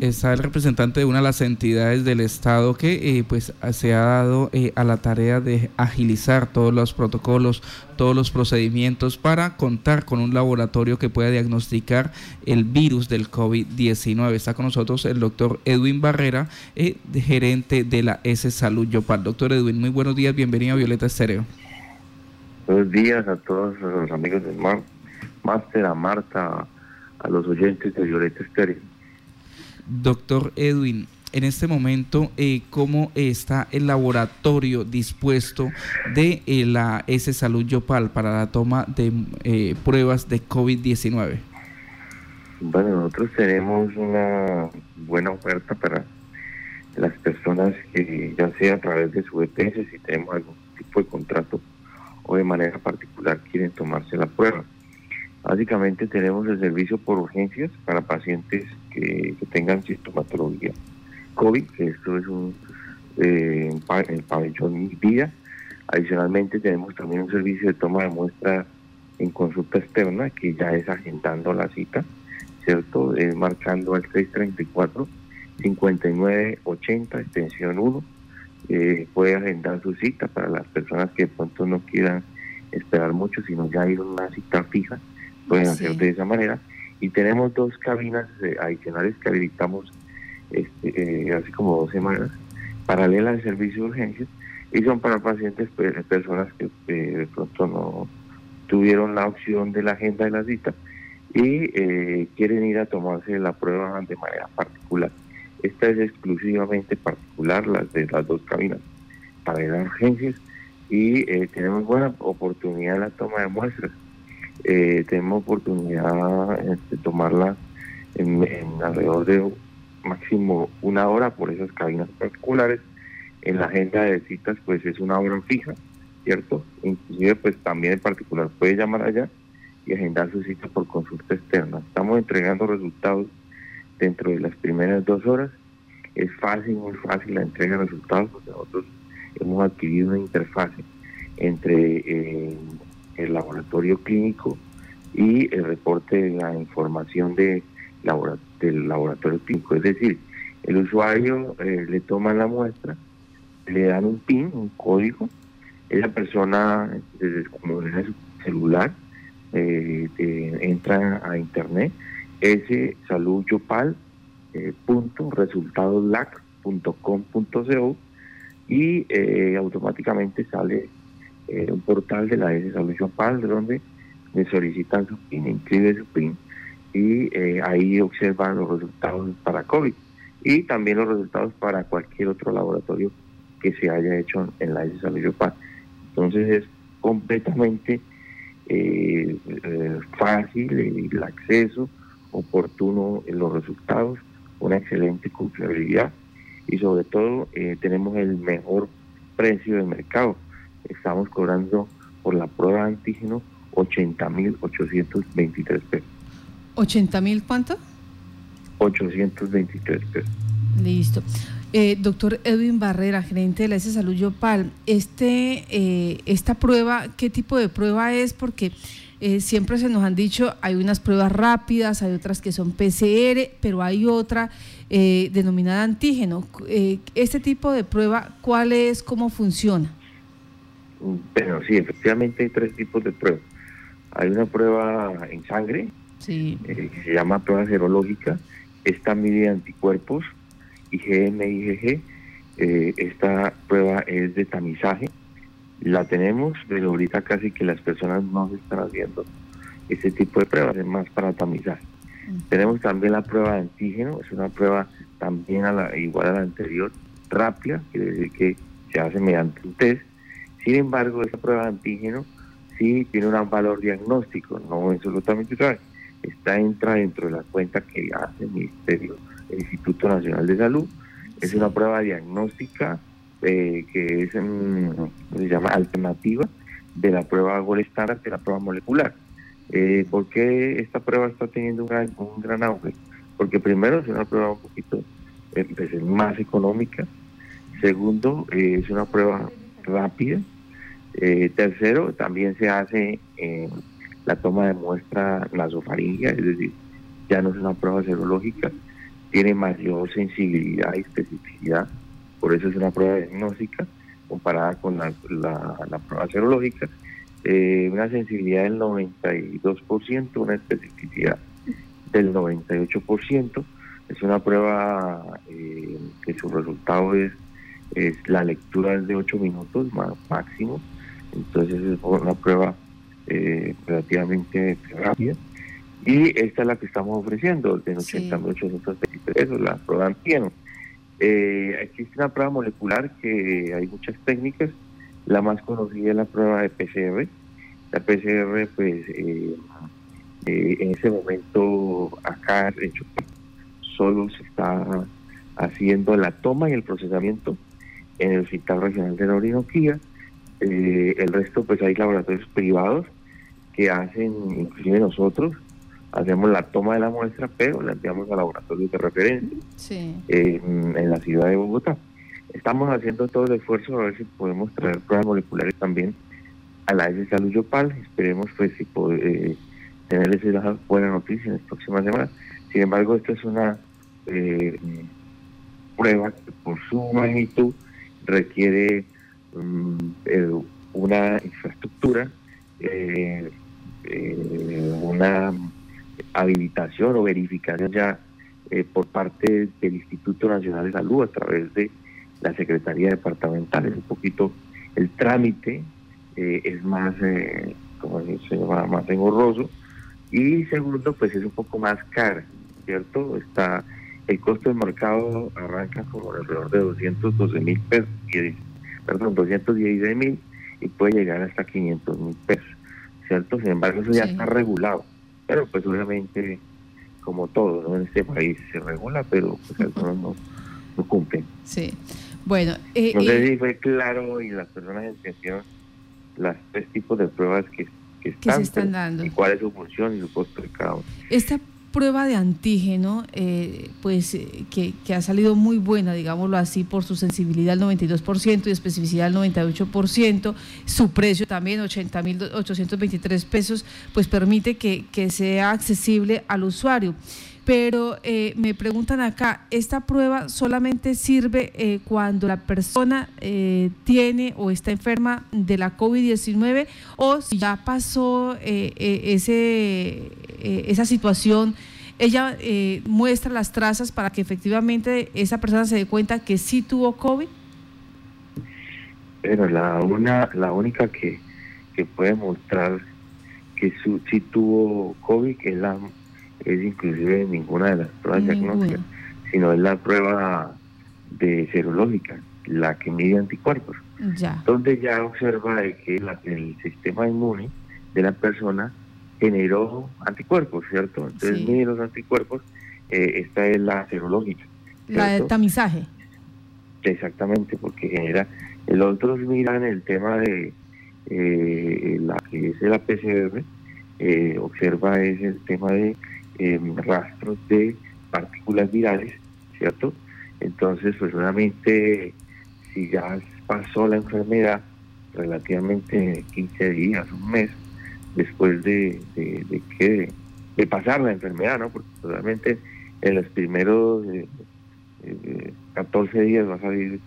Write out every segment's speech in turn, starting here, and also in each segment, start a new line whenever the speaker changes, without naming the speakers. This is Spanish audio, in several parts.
está el representante de una de las entidades del Estado que eh, pues se ha dado eh, a la tarea de agilizar todos los protocolos, todos los procedimientos para contar con un laboratorio que pueda diagnosticar el virus del COVID-19. Está con nosotros el doctor Edwin Barrera, eh, gerente de la S Salud Yopal. Doctor Edwin, muy buenos días, bienvenido a Violeta Estéreo.
Buenos días a todos los amigos del a Marta, a los oyentes de Violeta Estéreo.
Doctor Edwin, en este momento, eh, ¿cómo está el laboratorio dispuesto de eh, la S Salud Yopal para la toma de eh, pruebas de COVID-19?
Bueno, nosotros tenemos una buena oferta para las personas que ya sea a través de su EPS, si tenemos algún tipo de contrato o de manera particular quieren tomarse la prueba. Básicamente tenemos el servicio por urgencias para pacientes que, tengan sintomatología COVID, que esto es un eh, el pabellón vida. Adicionalmente tenemos también un servicio de toma de muestra en consulta externa, que ya es agendando la cita, ¿cierto? Es marcando al 634 5980 extensión 1. Eh, puede agendar su cita para las personas que de pronto no quieran esperar mucho, sino ya ir a una cita fija, pueden hacer de esa manera. Y tenemos dos cabinas eh, adicionales que habilitamos este, eh, hace como dos semanas, paralelas al servicio de urgencias, y son para pacientes, personas que de pronto no tuvieron la opción de la agenda de la cita y quieren ir a tomarse la prueba de manera particular. Esta es exclusivamente particular, las de las dos cabinas, para las urgencias y eh, tenemos buena oportunidad en la toma de muestras. Eh, tenemos oportunidad de tomarla en, alrededor de máximo una hora por esas cabinas particulares. En la agenda de citas pues es una hora fija, ¿cierto? Inclusive pues también en particular puede llamar allá y agendar su cita por consulta externa. Estamos entregando resultados dentro de las primeras dos horas. Es fácil, muy fácil la entrega de resultados porque nosotros hemos adquirido una interfase entre eh, el laboratorio clínico y el reporte de la información de del laboratorio clínico. Es decir, el usuario eh, le toma la muestra, le dan un PIN, un código, esa persona desde como su celular eh, entra a internet ese saludjopal eh, punto y eh, automáticamente sale eh, un portal de la Salud Yopal donde me solicitan su PIN, inscribe su PIN y ahí observan los resultados para COVID y también los resultados para cualquier otro laboratorio que se haya hecho en la Salud Yopal. Entonces es completamente fácil el acceso oportuno en los resultados, una excelente confiabilidad y sobre todo eh, tenemos el mejor precio de mercado. Estamos cobrando por la prueba de antígeno 80.823 pesos.
¿80 mil cuánto?
823 pesos.
Listo. Eh, doctor Edwin Barrera, gerente de la S Salud Yopal, este, eh, esta prueba, ¿qué tipo de prueba es? Porque eh, siempre se nos han dicho, hay unas pruebas rápidas, hay otras que son PCR, pero hay otra eh, denominada antígeno. Este tipo de prueba, ¿cuál es? ¿Cómo funciona?
Bueno, sí, efectivamente hay tres tipos de pruebas. Hay una prueba en sangre, que se llama prueba serológica. Esta mide anticuerpos, IgM, IgG. esta prueba es de tamizaje la tenemos, pero ahorita casi que las personas no se están haciendo ese tipo de pruebas, es más para tamizaje. Tenemos también la prueba de antígeno, es una prueba también a la, igual a la anterior, rápida, quiere decir que se hace mediante un test. Sin embargo, esa prueba de antígeno sí tiene un valor diagnóstico, no es absolutamente tal. Está entra dentro de la cuenta que hace el Ministerio, el Instituto Nacional de Salud. Es una prueba diagnóstica eh, que es, se llama alternativa de la prueba Gold Standard, de la prueba molecular. Eh, ¿Por qué esta prueba está teniendo un gran, un gran auge? Porque primero es una prueba un poquito eh, pues, más económica, segundo eh, es una prueba rápida, tercero también se hace la toma de muestra nasofaringia, es decir, ya no es una prueba serológica, tiene mayor sensibilidad y especificidad, por eso es una prueba diagnóstica comparada con la, la, prueba serológica, eh, una sensibilidad del 92%, una especificidad del 98%, es una prueba eh, que su resultado es, es la lectura es de 8 minutos máximo, entonces es una prueba eh, relativamente rápida. Y esta es la que estamos ofreciendo, de 80.823 pesos, la prueba antieno. Eh, existe una prueba molecular que hay muchas técnicas. La más conocida es la prueba de PCR. La PCR, pues, eh, eh, en ese momento acá en hecho solo se está haciendo la toma y el procesamiento en el Hospital Regional de la Orinoquía. El resto, pues, hay laboratorios privados que hacen, inclusive nosotros, hacemos la toma de la muestra, pero la enviamos a laboratorios de referencia en la ciudad de Bogotá. Estamos haciendo todo el esfuerzo a ver si podemos traer pruebas moleculares también a la S Salud Yopal. Esperemos pues si eh, tenerles esa buena noticia en las próximas semanas. Sin embargo, esta es una eh, prueba que por su magnitud requiere eh, una infraestructura, eh, una habilitación o verificación ya eh, por parte del Instituto Nacional de Salud a través de la Secretaría Departamental. Es un poquito el trámite, eh, es más, eh, como se llama, más engorroso. Y segundo, pues es un poco más caro, ¿cierto? Está el costo del mercado arranca como alrededor de 212 mil pesos, perdón, 216 mil y puede llegar hasta 500 mil pesos, ¿cierto? Sin embargo, eso ya está regulado pero pues obviamente, como todo, en este país se regula, pero pues algunos no, no cumplen.
Sí. Bueno,
eh, no sé si fue claro y las personas entendieron las tres tipos de pruebas que, que están,
se están dando
y cuál es su función y su costo de cada uno.
Esta prueba de antígeno, eh, pues eh, que, ha salido muy buena, digámoslo así, por su sensibilidad al 92% y especificidad al 98%, su precio también 80.823 pesos, pues permite que sea accesible al usuario pero eh, me preguntan acá, ¿esta prueba solamente sirve eh, cuando la persona eh, tiene o está enferma de la COVID-19 o si ya pasó ese, esa situación? Ella muestra las trazas para que efectivamente esa persona se dé cuenta que sí tuvo COVID.
Pero la, una, la única que, que puede mostrar que su, sí tuvo COVID es la es inclusive ninguna de las pruebas diagnósticas, sino es la prueba de serológica, la que mide anticuerpos, donde ya observa que el sistema inmune de la persona generó anticuerpos, ¿cierto? Entonces mide los anticuerpos, eh, esta es la serológica.
La de tamizaje.
Exactamente, porque genera, el otros miran el tema de eh, la que es la PCR, eh, observa es el tema de rastros de partículas virales, ¿cierto? Entonces, pues nuevamente, si ya pasó la enfermedad relativamente 15 días, un mes, después de, de, que de pasar la enfermedad, ¿no? Porque realmente en los primeros 14 días va a salir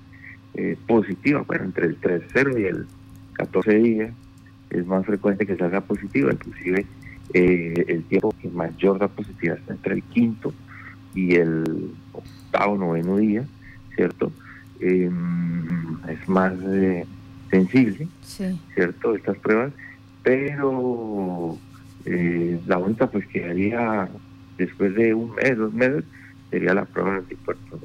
eh, positiva, bueno, entre el 3-0 y el 14 días es más frecuente que salga positiva, inclusive eh, el tiempo que mayor da positividad está entre el quinto y el octavo, noveno día, ¿cierto? Em, es más eh, sensible, ¿cierto? Estas pruebas, pero eh, la única pues que haría después de un mes, dos meses, sería la prueba de anticuerpos.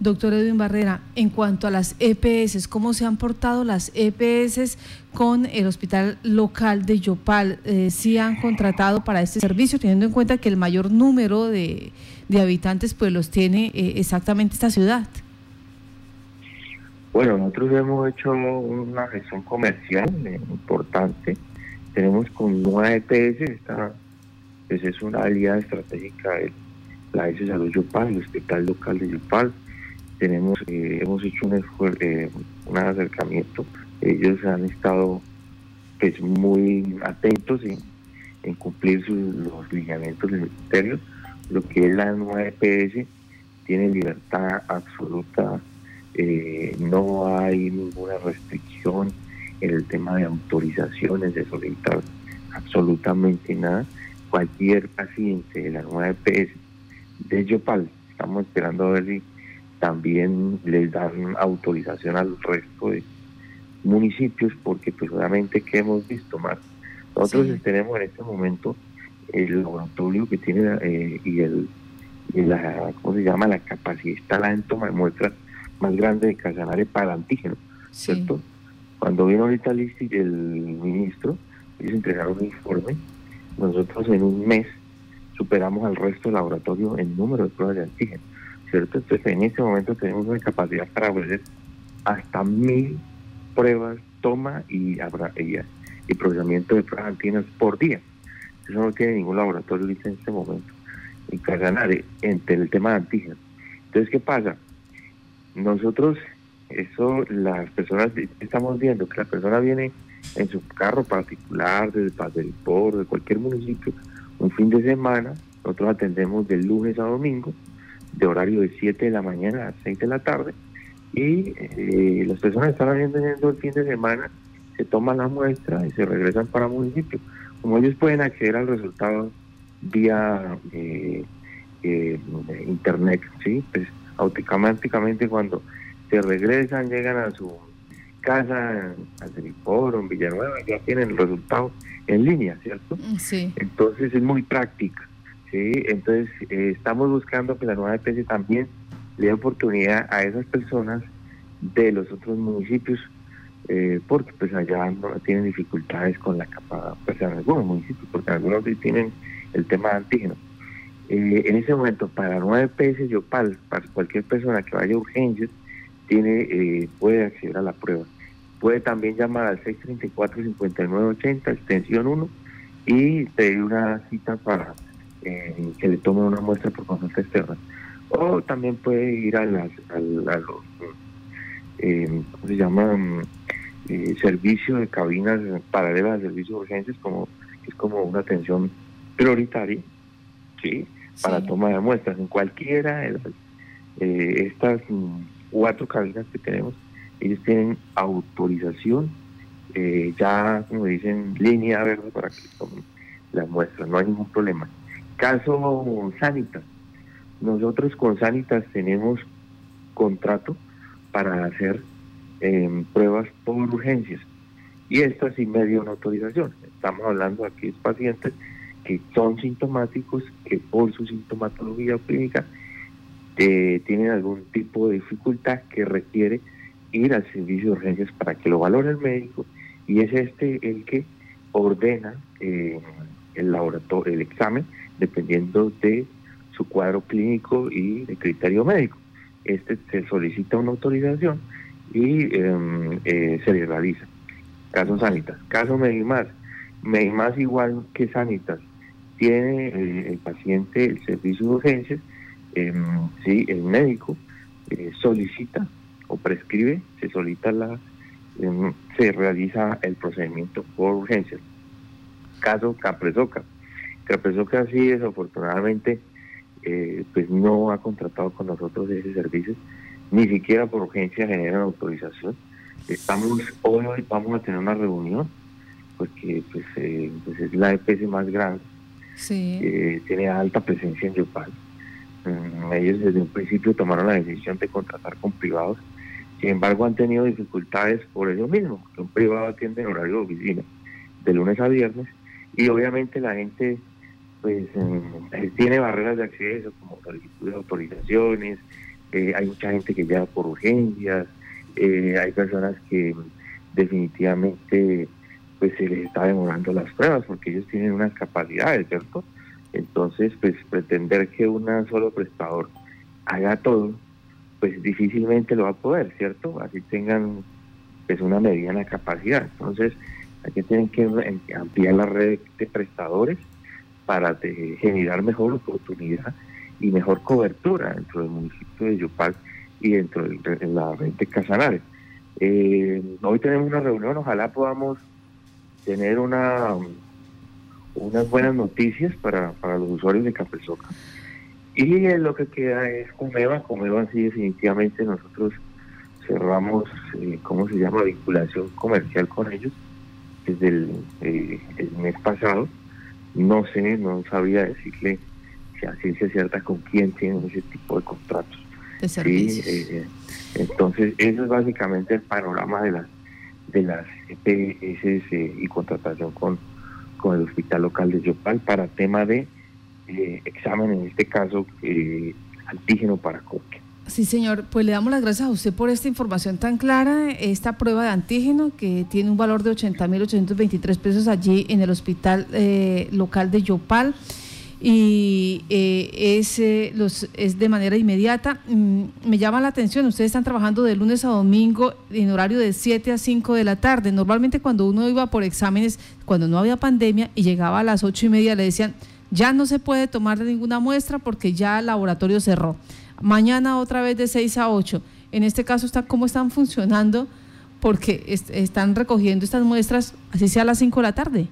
Doctor Edwin Barrera, en cuanto a las EPS, ¿cómo se han portado las EPS con el hospital local de Yopal? Eh, ¿Sí han contratado para este servicio, teniendo en cuenta que el mayor número de, habitantes pues los tiene eh, exactamente esta ciudad?
Bueno, nosotros hemos hecho una gestión comercial eh, importante. Tenemos con una EPS, esta pues, es una alianza estratégica de la S Salud Yopal, el hospital local de Yopal tenemos eh, hemos hecho un eh, un acercamiento ellos han estado pues muy atentos en, cumplir sus, los lineamientos del ministerio lo que es la nueva EPS tiene libertad absoluta, eh, no hay ninguna restricción en el tema de autorizaciones, de solicitar absolutamente nada. Cualquier paciente de la nueva EPS de Yopal, estamos esperando a ver si también les dan autorización al resto de municipios, porque pues obviamente que hemos visto más. Nosotros tenemos en este momento el laboratorio que tiene eh, y el la, ¿cómo se llama? La capacidad instalada en toma de muestras más grande de Casanare para antígeno, ¿cierto? Cuando vino ahorita el, el ministro, ellos entregaron un informe, nosotros en un mes superamos al resto del laboratorio en número de pruebas de antígeno, ¿cierto? Entonces en este momento tenemos una capacidad para ofrecer hasta mil pruebas, toma y, y, y procesamiento de pruebas antígenas por día. Eso no tiene ningún laboratorio en este momento en Casanare entre el tema de antígenos. Entonces, ¿qué pasa? Nosotros, eso, las personas, estamos viendo que la persona viene en su carro particular, desde Paz de cualquier municipio, un fin de semana, nosotros atendemos de lunes a domingo, de horario de 7 de la mañana a 6 de la tarde, y eh, las personas están viendo el fin de semana, se toman la muestra y se regresan para el municipio. Como ellos pueden acceder al resultado vía eh, eh, internet, ¿sí? Pues automáticamente cuando se regresan, llegan a su casa, a Ceriforo, en Villanueva, ya tienen el resultado en línea, ¿cierto?
Sí.
Entonces es muy práctica, ¿sí? Entonces eh, estamos buscando que la nueva EPS también le dé oportunidad a esas personas de los otros municipios eh, porque pues allá no tienen dificultades con la capa, pues en algunos municipios, porque algunos tienen el tema de antígenos. Eh, en ese momento, para 9 pesos Yopal, para cualquier persona que vaya a urgencias, tiene, eh, puede acceder a la prueba. Puede también llamar al 634-5980, extensión 1, y pedir una cita para eh, que le tome una muestra por consulta externa. O también puede ir a, las, a, los, ¿cómo se llama? servicio de cabinas paralelas al servicio de urgencias, como es como una atención prioritaria, ¿sí? Para toma de muestras en cualquiera de eh, estas cuatro cabinas que tenemos, ellos tienen autorización, eh, ya como dicen, línea verde para que tomen las muestras, no hay ningún problema. Caso Sanitas, nosotros con Sanitas tenemos contrato para hacer em, pruebas por urgencias. Y estas sin medio una autorización. Estamos hablando aquí de pacientes que son sintomáticos, que por su sintomatología clínica eh, tienen algún tipo de dificultad que requiere ir al servicio de urgencias para que lo valore el médico. Y es este el que ordena eh, el laboratorio, el examen, dependiendo de su cuadro clínico y de criterio médico. Este se solicita una autorización y em, eh, se le realiza. Caso Sanitas. Caso Medimás. Medimás igual que Sanitas tiene eh, el paciente el servicio de urgencias, sí, el médico eh, solicita o prescribe, se solicita la, em, se realiza el procedimiento por urgencias. Caso Capresoca. Capresoca sí desafortunadamente eh, pues no ha contratado con nosotros ese servicio, ni siquiera por urgencia generan autorización. Estamos hoy, hoy vamos a tener una reunión porque pues, pues es la EPS más grande
sí.
tiene alta presencia en Yopal. Mm, ellos desde un principio tomaron la decisión de contratar con privados, sin embargo han tenido dificultades por ello mismo, que un privado atiende en horario de oficina, de lunes a viernes, y obviamente la gente pues mm, tiene barreras de acceso como solicitud de autorizaciones, eh, hay mucha gente que llega por urgencias, eh, hay personas que definitivamente pues se les está demorando las pruebas porque ellos tienen unas capacidades, ¿cierto? Entonces, pues pretender que un solo prestador haga todo, pues difícilmente lo va a poder, ¿cierto? Así tengan pues una mediana capacidad. Entonces, aquí tienen que ampliar la red de prestadores para generar mejor oportunidad y mejor cobertura dentro del municipio de Yopal y dentro de la red de Casanares. Eh, hoy tenemos una reunión, ojalá podamos tener una unas buenas noticias para, para los usuarios de Capesoca. Y lo que queda es Comeva. Comeva sí definitivamente nosotros cerramos, eh, ¿cómo se llama?, vinculación comercial con ellos desde el, eh, el mes pasado. No sé, no sabía decirle si a ciencia cierta con quién tienen ese tipo de contratos.
De servicios.
Eh, entonces, eso es básicamente el panorama de las de las EPS y contratación con, con el hospital local de Yopal para tema de eh, examen, en este caso, eh, antígeno para COVID.
Sí, señor. Pues le damos las gracias a usted por esta información tan clara, esta prueba de antígeno que tiene un valor de 80.823 pesos allí en el hospital eh, local de Yopal y es, los, es de manera inmediata. Mm, me llama la atención, ustedes están trabajando de lunes a domingo en horario de 7 a 5 de la tarde. Normalmente cuando uno iba por exámenes, cuando no había pandemia y llegaba a las 8 y media, le decían, ya no se puede tomar ninguna muestra porque ya el laboratorio cerró. Mañana otra vez de 6 a 8. En este caso, está ¿cómo están funcionando? Porque están recogiendo estas muestras, así sea a las 5 de la tarde.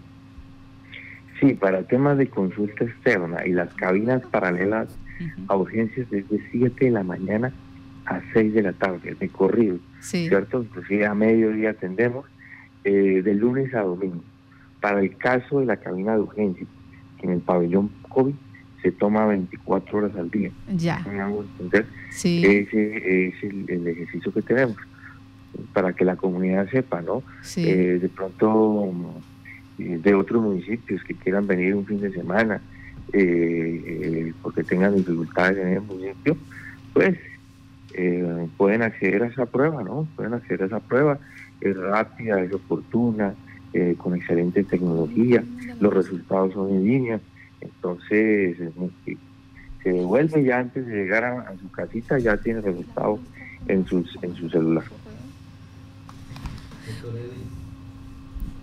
Sí, para temas de consulta externa y las cabinas paralelas a urgencias desde 7 de la mañana a 6 de la tarde, de corrido, ¿cierto? Inclusive a mediodía atendemos eh, de lunes a domingo. Para el caso de la cabina de urgencias, en el pabellón COVID se toma 24 horas al día.
Ya.
Sí. Ese es el, ejercicio que tenemos para que la comunidad sepa, ¿no? Sí. Eh, de pronto eh, de otros municipios que quieran venir un fin de semana eh, porque tengan dificultades en el municipio, pues pueden acceder a esa prueba, ¿no? Pueden acceder a esa prueba, es rápida, es oportuna, con excelente tecnología, los resultados son en línea, entonces se devuelve ya antes de llegar a, su casita, ya tiene resultado en, sus, en su celular.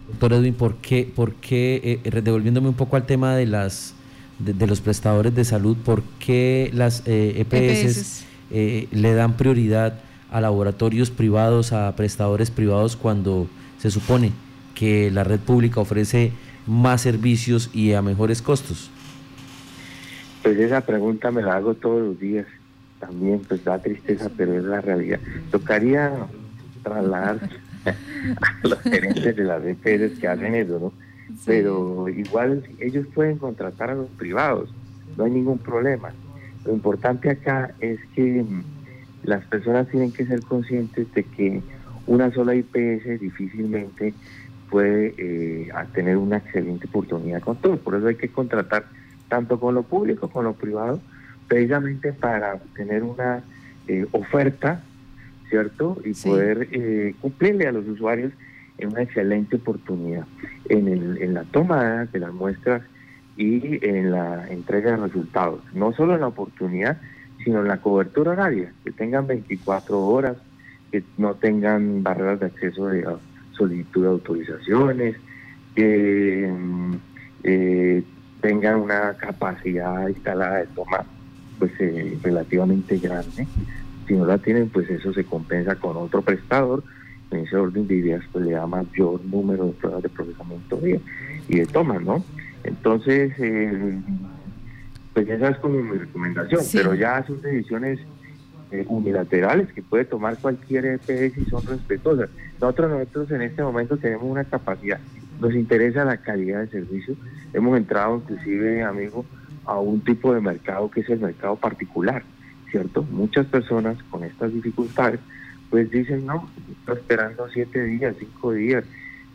Doctor Edwin, ¿por qué, por qué eh, devolviéndome un poco al tema de las de, los prestadores de salud, por qué las EPS, eh, e eh, le dan prioridad a laboratorios privados, a prestadores privados cuando se supone que la red pública ofrece más servicios y a mejores costos?
Pues esa pregunta me la hago todos los días. También pues da tristeza, pero es la realidad. Tocaría trasladar a los gerentes de las EPS que hacen eso, ¿no? Pero igual ellos pueden contratar a los privados, no hay ningún problema. Lo importante acá es que mm, las personas tienen que ser conscientes de que una sola IPS difícilmente puede eh, tener una excelente oportunidad con todo. Por eso hay que contratar tanto con lo público como con lo privado, precisamente para tener una eh, oferta, ¿cierto? Y poder eh, cumplirle a los usuarios en una excelente oportunidad en, el, en la toma de las muestras y en la entrega de resultados. No solo en la oportunidad, sino en la cobertura horaria, que tengan 24 horas, que no tengan barreras de acceso de solicitud de autorizaciones, que mm, eh, tengan una capacidad instalada de toma pues eh, relativamente grande. Si no la tienen, pues eso se compensa con otro prestador. En ese orden de ideas, pues le da mayor número de pruebas de procesamiento y, de toma, ¿no? Entonces, eh, pues esa es como mi recomendación, pero ya son decisiones eh, unilaterales que puede tomar cualquier EPS y son respetuosas. Nosotros, nosotros en este momento tenemos una capacidad, nos interesa la calidad de servicio. Hemos entrado inclusive, amigo, a un tipo de mercado que es el mercado particular, ¿cierto? Muchas personas con estas dificultades pues dicen, no, estoy esperando siete días, cinco días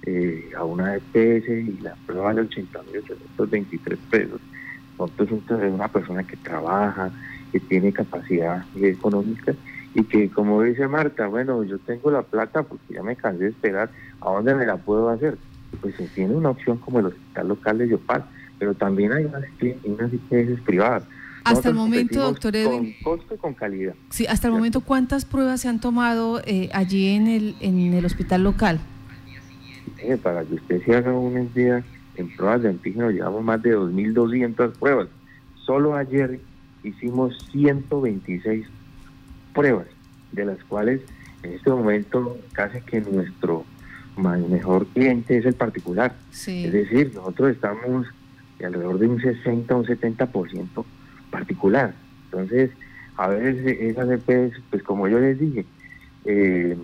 eh, a una EPS y la prueba vale 80.823 pesos. Entonces es una persona que trabaja, que tiene capacidad económica y que como dice Marta, bueno, yo tengo la plata porque ya me cansé de esperar, ¿a dónde me la puedo hacer? Pues se tiene una opción como el hospital local de Yopal, pero también hay unas, unas IPS privadas.
Hasta el momento, doctor Edwin.
Con costo y con calidad.
Sí, hasta el momento, ¿cuántas pruebas se han tomado eh, allí en el, en el hospital local?
Eh, para que usted se haga una idea, en pruebas de antígeno llevamos más de 2.200 pruebas. Solo ayer hicimos 126 pruebas, de las cuales en este momento casi que nuestro mejor cliente es el particular. Es decir, nosotros estamos alrededor de un 60 o un 70% particular. Entonces, a veces esas EPS, pues como yo les dije, eh,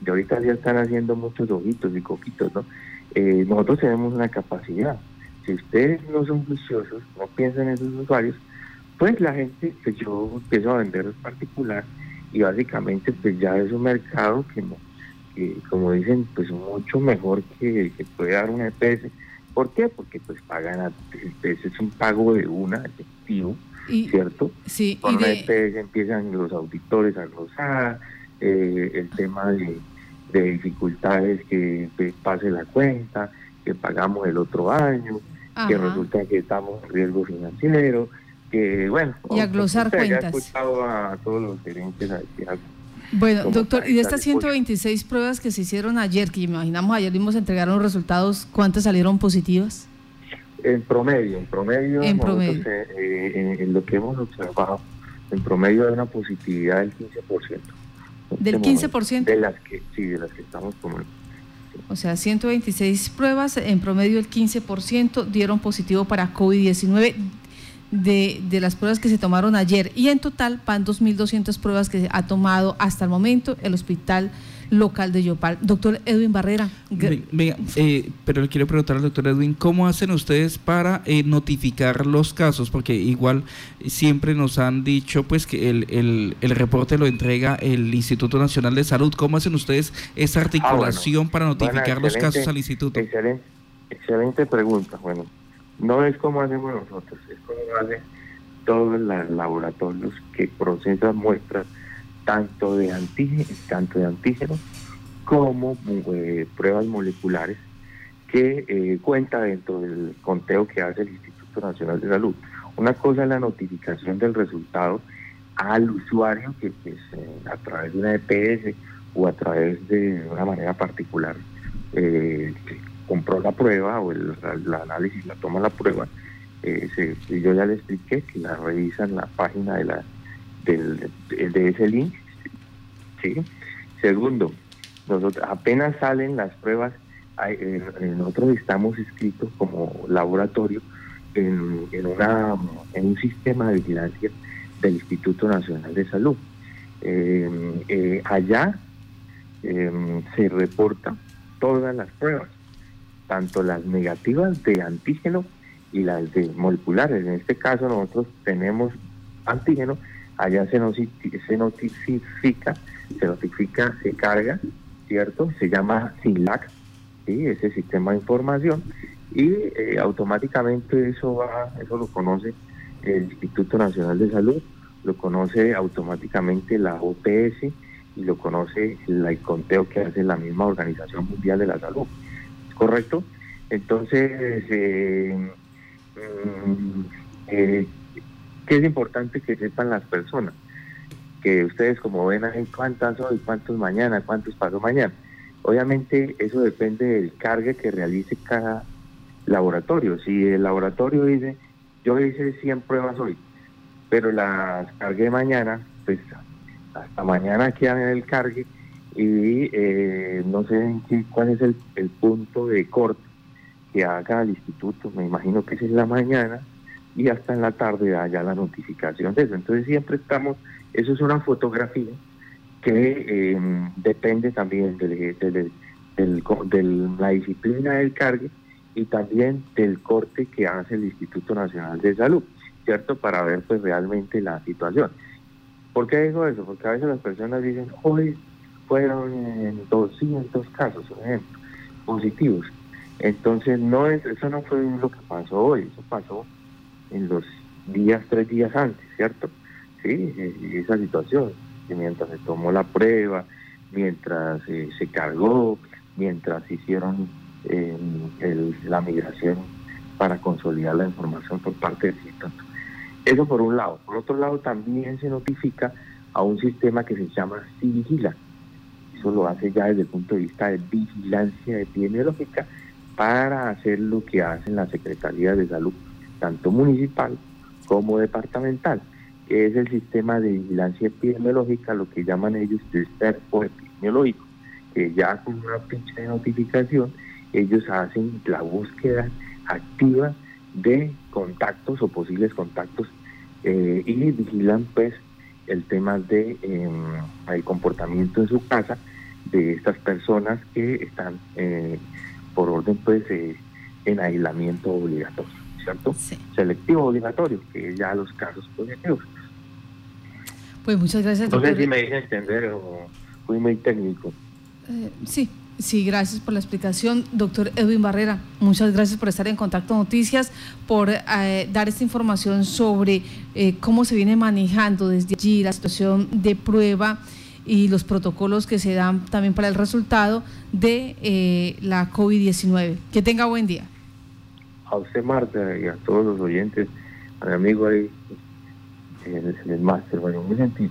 de ahorita ya están haciendo muchos ojitos y coquitos, ¿no? Eh, nosotros tenemos una capacidad. Si ustedes no son juiciosos, no piensan en sus usuarios, pues la gente, pues yo empiezo a vender particular y básicamente pues ya es un mercado que, no, como dicen, pues mucho mejor que, que puede dar una EPS. ¿Por qué? Porque pues pagan, EPS es un pago de una, efectivo, ¿cierto?
Sí,
Con una EPS empiezan los auditores a glosar, eh, el tema de, dificultades que pase la cuenta, que pagamos el otro año, que resulta que estamos en riesgo financiero, que bueno.
Y a glosar cuentas.
escuchado a todos los gerentes
bueno, doctor, y de estas 126 pruebas que se hicieron ayer, que imaginamos ayer vimos entregar los resultados, ¿cuántas salieron positivas?
En promedio, en promedio,
en, promedio.
Eh, en, lo que hemos observado, en promedio hay una positividad del 15%.
¿Del 15%?
De las que, sí, de las que estamos tomando.
O sea, 126 pruebas, en promedio el 15% dieron positivo para COVID-19 de, de, las pruebas que se tomaron ayer. Y en total van 2.200 pruebas que ha tomado hasta el momento el hospital local de Yopal. Doctor Edwin Barrera.
Venga, eh, pero le quiero preguntar al doctor Edwin, ¿cómo hacen ustedes para eh, notificar los casos? Porque igual siempre nos han dicho pues que el, el, el, reporte lo entrega el Instituto Nacional de Salud. ¿Cómo hacen ustedes esa ah, articulación para notificar los casos al instituto?
Excelente, excelente pregunta. Bueno, no es como hacemos nosotros, es como hacen todos los laboratorios que procesan muestras tanto de antígenos, tanto de antígenos como eh, pruebas moleculares que eh, cuenta dentro del conteo que hace el Instituto Nacional de Salud. Una cosa es la notificación del resultado al usuario que pues, eh, a través de una EPS o a través de una manera particular compró la prueba o el, análisis la toma la prueba. yo ya le expliqué que la revisan la página de la del, de ese link. Segundo, nosotros apenas salen las pruebas, nosotros estamos inscritos como laboratorio en, en, una, en un sistema de vigilancia del Instituto Nacional de Salud. Em, eh, allá se reportan todas las pruebas, tanto las negativas de antígeno y las de moleculares. En este caso nosotros tenemos antígeno allá se, notifica, se notifica, se carga, ¿cierto? Se llama SINLAC, ese sistema de información, y eh, automáticamente eso va, eso lo conoce el Instituto Nacional de Salud, lo conoce automáticamente la OPS y lo conoce el, conteo que hace la misma Organización Mundial de la Salud. ¿Correcto? Entonces, eh, mm, eh, que es importante que sepan las personas, que ustedes como ven ahí cuántas hoy, cuántos mañana, cuántos pasó mañana. Obviamente eso depende del cargue que realice cada laboratorio. Si el laboratorio dice, yo hice 100 pruebas hoy, pero las cargué mañana, pues hasta mañana quedan en el cargue y eh, no sé cuál es el, el punto de corte que haga el instituto, me imagino que es en la mañana, y hasta en la tarde haya la notificación de eso. Entonces siempre estamos, eso es una fotografía que em, depende también de, la disciplina del cargue y también del corte que hace el Instituto Nacional de Salud, ¿cierto? Para ver pues realmente la situación. ¿Por qué digo eso? Porque a veces las personas dicen, hoy fueron en 200 casos, por ejemplo, positivos. Entonces no es, eso no fue lo que pasó hoy, eso pasó en los días, tres días antes, ¿cierto? Sí, esa situación, que mientras se tomó la prueba, mientras eh, se cargó, mientras hicieron eh, la migración para consolidar la información por parte del instituto. Eso por un lado. Por otro lado, también se notifica a un sistema que se llama Sigila. Eso lo hace ya desde el punto de vista de vigilancia epidemiológica para hacer lo que hacen las secretarías de salud tanto municipal como departamental, que es el sistema de vigilancia epidemiológica, lo que llaman ellos el cerco epidemiológico, que ya con una ficha de notificación ellos hacen la búsqueda activa de contactos o posibles contactos eh, y vigilan pues el tema de em, el comportamiento en su casa de estas personas que están eh, por orden pues en aislamiento obligatorio, ¿cierto? Selectivo obligatorio, que ya los casos positivos.
Pues muchas gracias.
No sé si me deja entender o fui muy técnico.
sí, Sí, gracias por la explicación, doctor Edwin Barrera. Muchas gracias por estar en Contacto Noticias, por eh, dar esta información sobre eh, cómo se viene manejando desde allí la situación de prueba y los protocolos que se dan también para el resultado de eh, la COVID-19. Que tenga buen día.
A usted, Marta, y a todos los oyentes, a mi amigo ahí en el, máster. Bueno, muy gentil.